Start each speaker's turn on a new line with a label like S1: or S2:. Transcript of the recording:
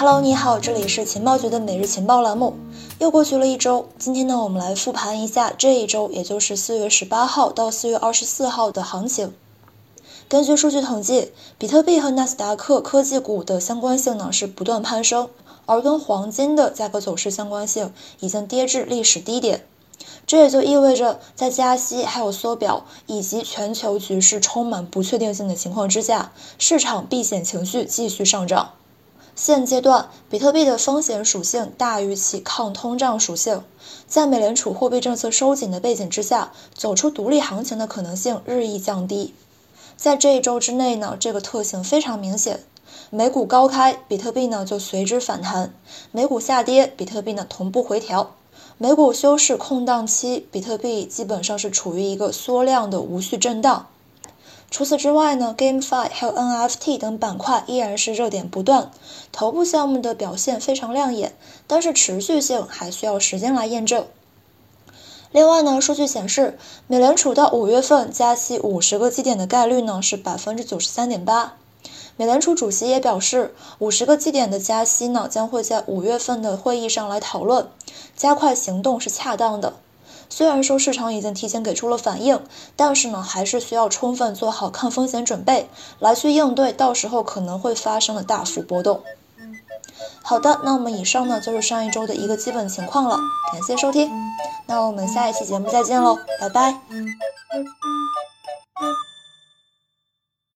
S1: Hello，你好，这里是情报局的每日情报栏目。又过去了一周，今天呢，我们来复盘一下这一周，也就是四月十八号到四月二十四号的行情。根据数据统计，比特币和纳斯达克科技股的相关性呢是不断攀升，而跟黄金的价格走势相关性已经跌至历史低点。这也就意味着，在加息、还有缩表以及全球局势充满不确定性的情况之下，市场避险情绪继续上涨。现阶段，比特币的风险属性大于其抗通胀属性，在美联储货币政策收紧的背景之下，走出独立行情的可能性日益降低。在这一周之内呢，这个特性非常明显。美股高开，比特币呢就随之反弹；美股下跌，比特币呢同步回调。美股休市空档期，比特币基本上是处于一个缩量的无序震荡。除此之外呢，GameFi 还有 NFT 等板块依然是热点不断，头部项目的表现非常亮眼，但是持续性还需要时间来验证。另外呢，数据显示，美联储到五月份加息五十个基点的概率呢是百分之九十三点八。美联储主席也表示，五十个基点的加息呢将会在五月份的会议上来讨论，加快行动是恰当的。虽然说市场已经提前给出了反应，但是呢，还是需要充分做好抗风险准备，来去应对到时候可能会发生的大幅波动。好的，那我们以上呢就是上一周的一个基本情况了，感谢收听，那我们下一期节目再见喽，拜拜。